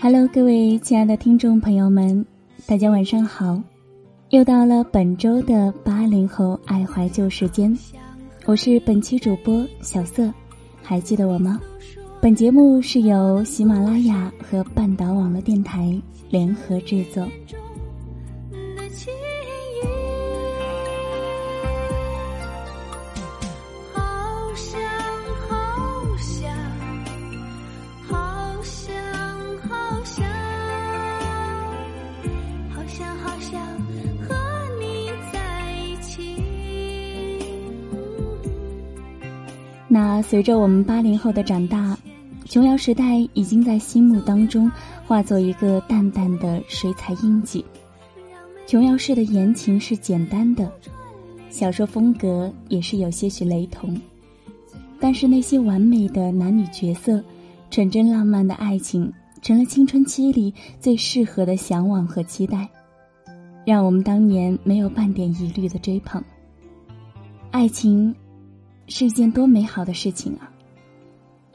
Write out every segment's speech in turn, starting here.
Hello，各位亲爱的听众朋友们，大家晚上好！又到了本周的八零后爱怀旧时间，我是本期主播小色，还记得我吗？本节目是由喜马拉雅和半岛网络电台联合制作。那随着我们八零后的长大，琼瑶时代已经在心目当中化作一个淡淡的水彩印记。琼瑶式的言情是简单的，小说风格也是有些许雷同，但是那些完美的男女角色，纯真浪漫的爱情，成了青春期里最适合的向往和期待，让我们当年没有半点疑虑的追捧。爱情是一件多美好的事情啊！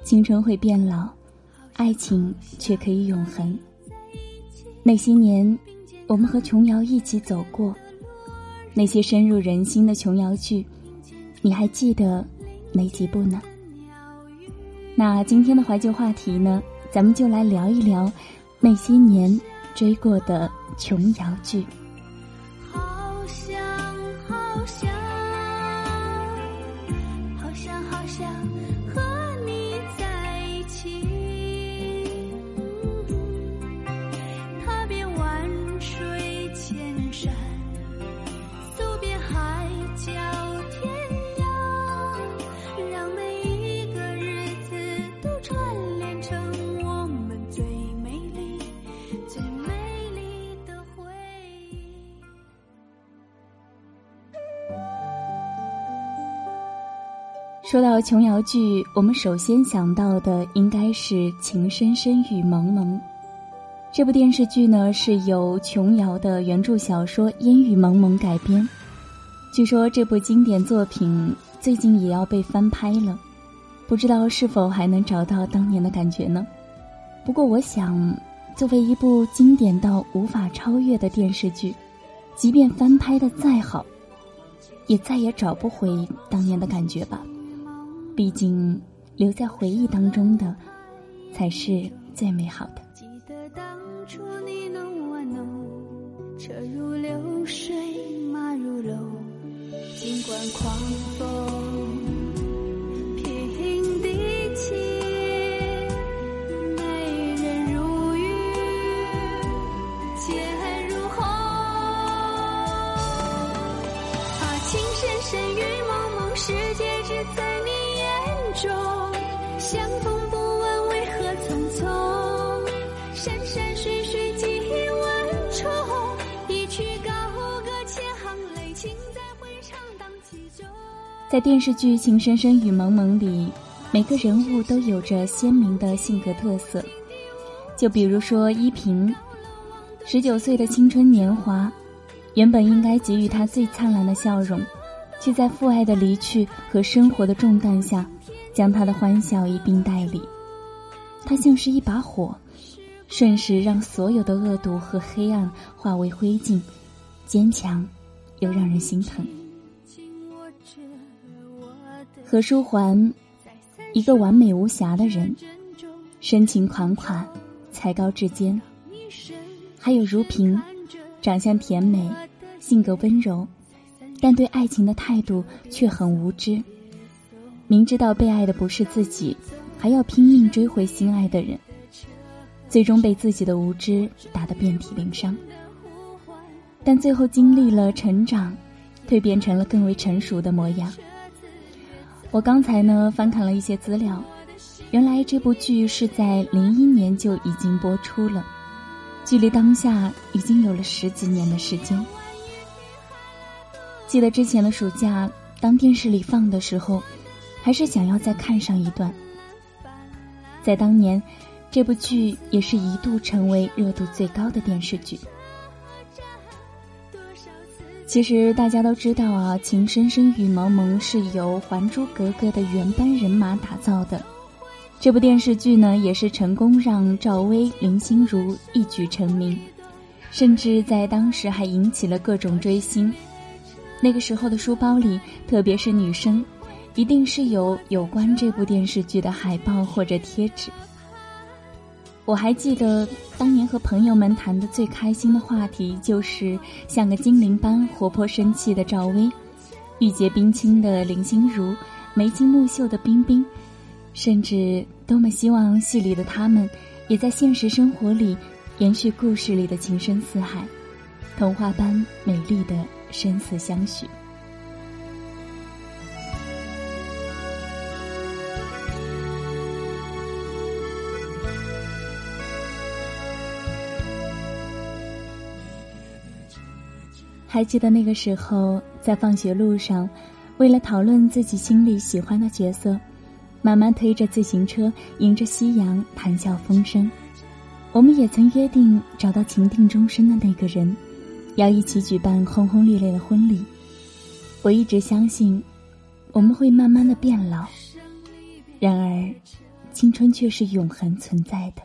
青春会变老，爱情却可以永恒。那些年，我们和琼瑶一起走过，那些深入人心的琼瑶剧，你还记得哪几部呢？那今天的怀旧话题呢，咱们就来聊一聊那些年追过的琼瑶剧。说到琼瑶剧，我们首先想到的应该是《情深深雨蒙蒙》。这部电视剧呢是由琼瑶的原著小说《烟雨蒙蒙》改编。据说这部经典作品最近也要被翻拍了，不知道是否还能找到当年的感觉呢？不过我想，作为一部经典到无法超越的电视剧，即便翻拍的再好，也再也找不回当年的感觉吧。毕竟，留在回忆当中的，才是最美好的。记得当初你侬我侬，车如流水马如龙，尽管狂风平地起，美人如玉剑如虹。啊，情深深雨蒙蒙，世界之最中。相逢不问为何匆匆，山山水水几万重。一曲高歌千行泪，情在回肠荡气中。在电视剧《情深深雨蒙蒙》里，每个人物都有着鲜明的性格特色。就比如说依萍，十九岁的青春年华，原本应该给予她最灿烂的笑容，却在父爱的离去和生活的重担下，将他的欢笑一并带离。他像是一把火，瞬时让所有的恶毒和黑暗化为灰烬，坚强又让人心疼。何书桓，一个完美无瑕的人，深情款款，才高志坚，还有如萍，长相甜美，性格温柔，但对爱情的态度却很无知。明知道被爱的不是自己，还要拼命追回心爱的人，最终被自己的无知打得遍体鳞伤。但最后经历了成长，蜕变成了更为成熟的模样。我刚才呢翻看了一些资料。原来这部剧是在零一年就已经播出了，距离当下已经有了十几年的时间。记得之前的暑假，当电视里放的时候，还是想要再看上一段。在当年，这部剧也是一度成为热度最高的电视剧。其实大家都知道啊，《情深深雨蒙蒙是由《还珠格格》的原班人马打造的。这部电视剧呢，也是成功让赵薇、林心如一举成名，甚至在当时还引起了各种追星。那个时候的书包里，特别是女生，一定是有有关这部电视剧的海报或者贴纸。我还记得当年和朋友们谈的最开心的话题，就是像个精灵般活泼生气的赵薇，玉洁冰清的林心如，眉清目秀的冰冰。甚至多么希望戏里的他们，也在现实生活里延续故事里的情深似海，童话般美丽的生死相许。还记得那个时候，在放学路上，为了讨论自己心里喜欢的角色。慢慢推着自行车，迎着夕阳，谈笑风生。我们也曾约定找到情定终身的那个人，要一起举办轰轰烈烈的婚礼。我一直相信，我们会慢慢的变老，然而，青春却是永恒存在的。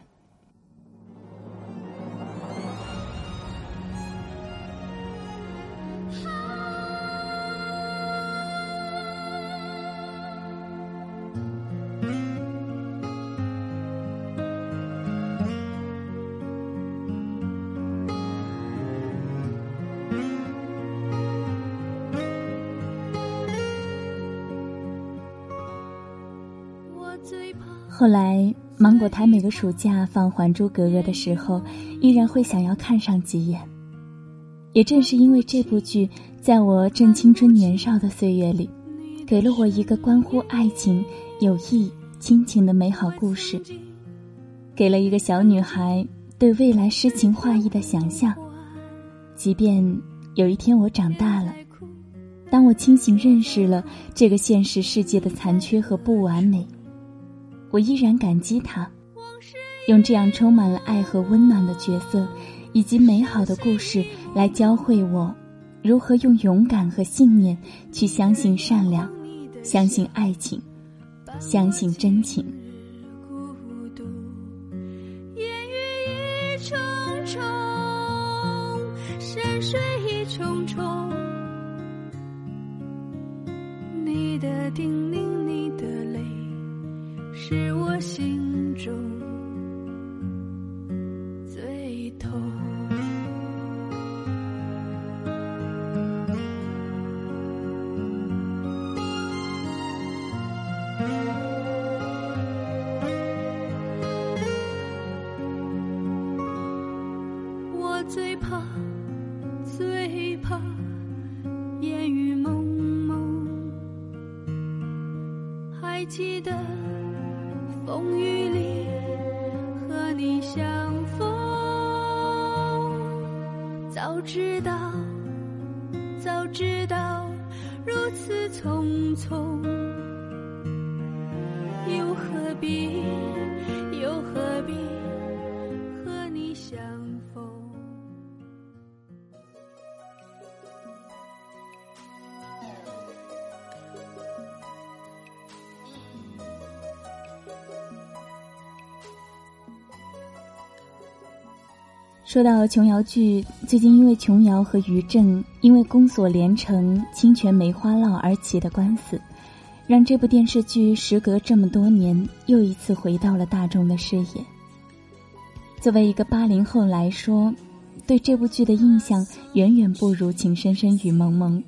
后来，芒果台每个暑假放《还珠格格》的时候，依然会想要看上几眼。也正是因为这部剧，在我正青春年少的岁月里，给了我一个关乎爱情、友谊、亲情的美好故事，给了一个小女孩对未来诗情画意的想象。即便有一天我长大了，当我清醒认识了这个现实世界的残缺和不完美。我依然感激他，用这样充满了爱和温暖的角色，以及美好的故事来教会我，如何用勇敢和信念去相信善良，相信爱情，相信真情。烟雨一重重，山水一重重，你的叮咛。你的是我心中最痛。我最怕，最怕烟雨蒙蒙，还记得。风雨里和你相逢，早知道，早知道如此匆匆，又何必，说到琼瑶剧，最近因为琼瑶和于正因为宫锁连城清泉梅花烙而起的官司，让这部电视剧时隔这么多年又一次回到了大众的视野。作为一个八零后来说，对这部剧的印象远远不如《情深深雨蒙蒙》。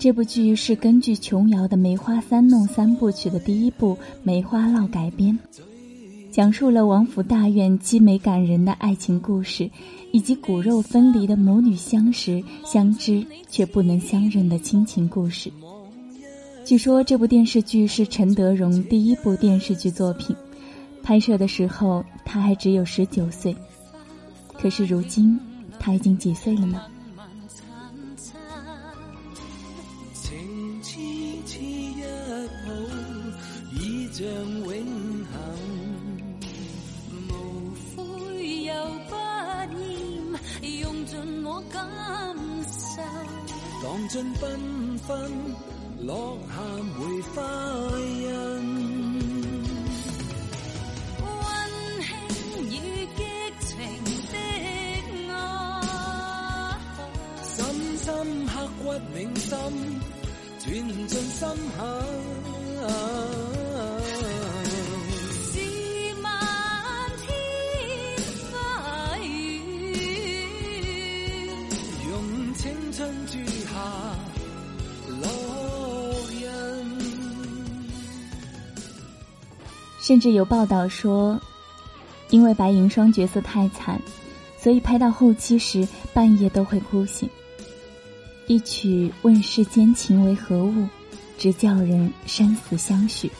这部剧是根据琼瑶的《梅花三弄》三部曲的第一部《梅花烙》改编，讲述了王府大院凄美感人的爱情故事，以及骨肉分离的母女相识、相知却不能相认的亲情故事。据说这部电视剧是陈德容第一部电视剧作品，拍摄的时候他还只有十九岁，可是如今他已经几岁了呢？像永恒，尽纷纷，落下梅花印，温馨与激情的爱，深深刻骨铭心，钻进心坎。甚至有报道说，因为白银霜角色太惨，所以拍到后期时半夜都会哭醒。一曲《问世间情为何物》，直叫人生死相许，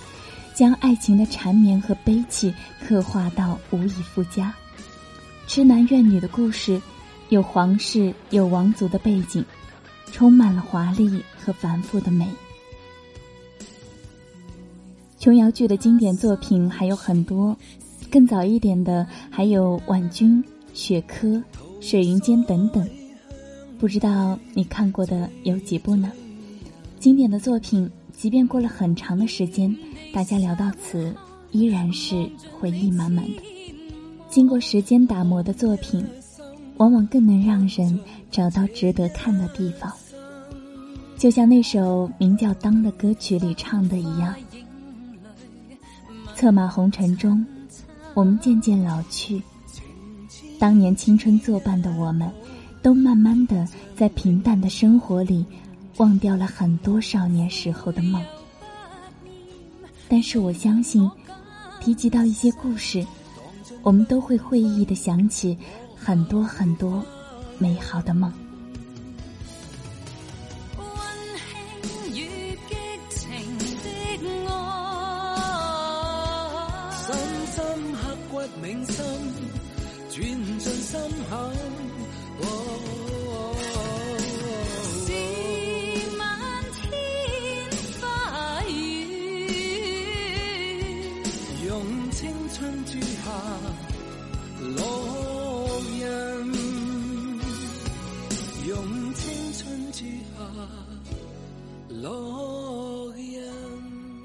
将爱情的缠绵和悲戚刻画到无以复加。痴男怨女的故事，有皇室有王族的背景，充满了华丽和繁复的美。琼瑶剧的经典作品还有很多，更早一点的还有《婉君》《雪珂》《水云间》等等，不知道你看过的有几部呢？经典的作品，即便过了很长的时间，大家聊到此，依然是回忆满满的。经过时间打磨的作品，往往更能让人找到值得看的地方。就像那首名叫《当》的歌曲里唱的一样。策马红尘中，我们渐渐老去。当年青春作伴的我们，都慢慢的在平淡的生活里，忘掉了很多少年时候的梦。但是我相信，提及到一些故事，我们都会会意的想起很多很多美好的梦。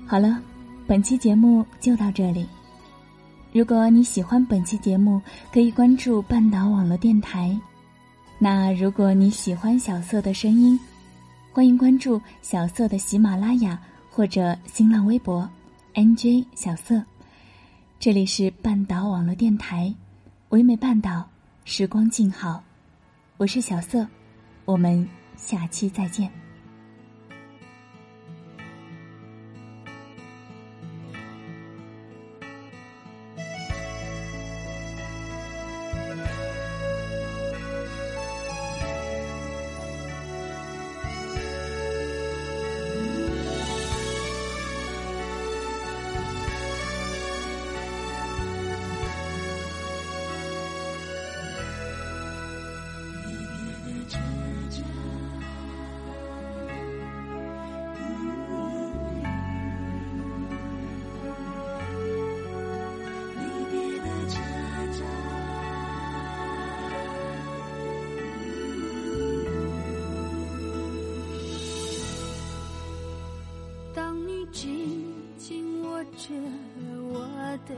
好了，本期节目就到这里。如果你喜欢本期节目，可以关注半岛网络电台。那如果你喜欢小色的声音，欢迎关注小色的喜马拉雅或者新浪微博 “nj 小色”。这里是半岛网络电台，唯美半岛，时光静好。我是小色，我们下期再见。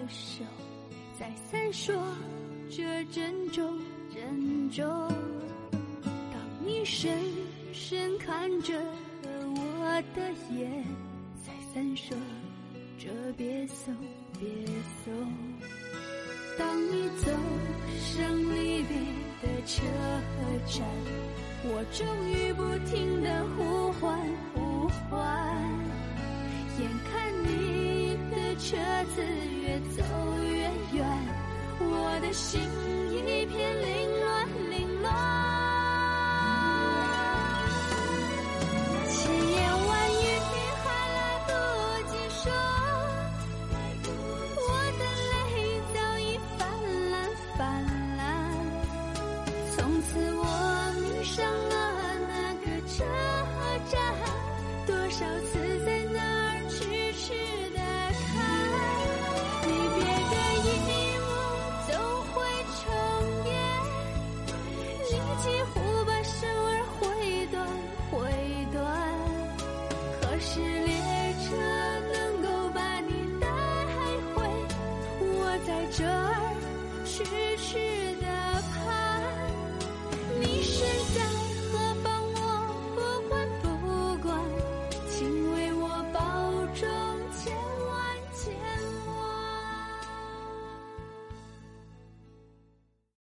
手，在闪烁着珍重珍重。当你深深看着我的眼，在闪烁着别送别送。当你走。上离别的车站，我终于不停的呼唤呼唤，车子越走越远我的心一片凌乱凌乱。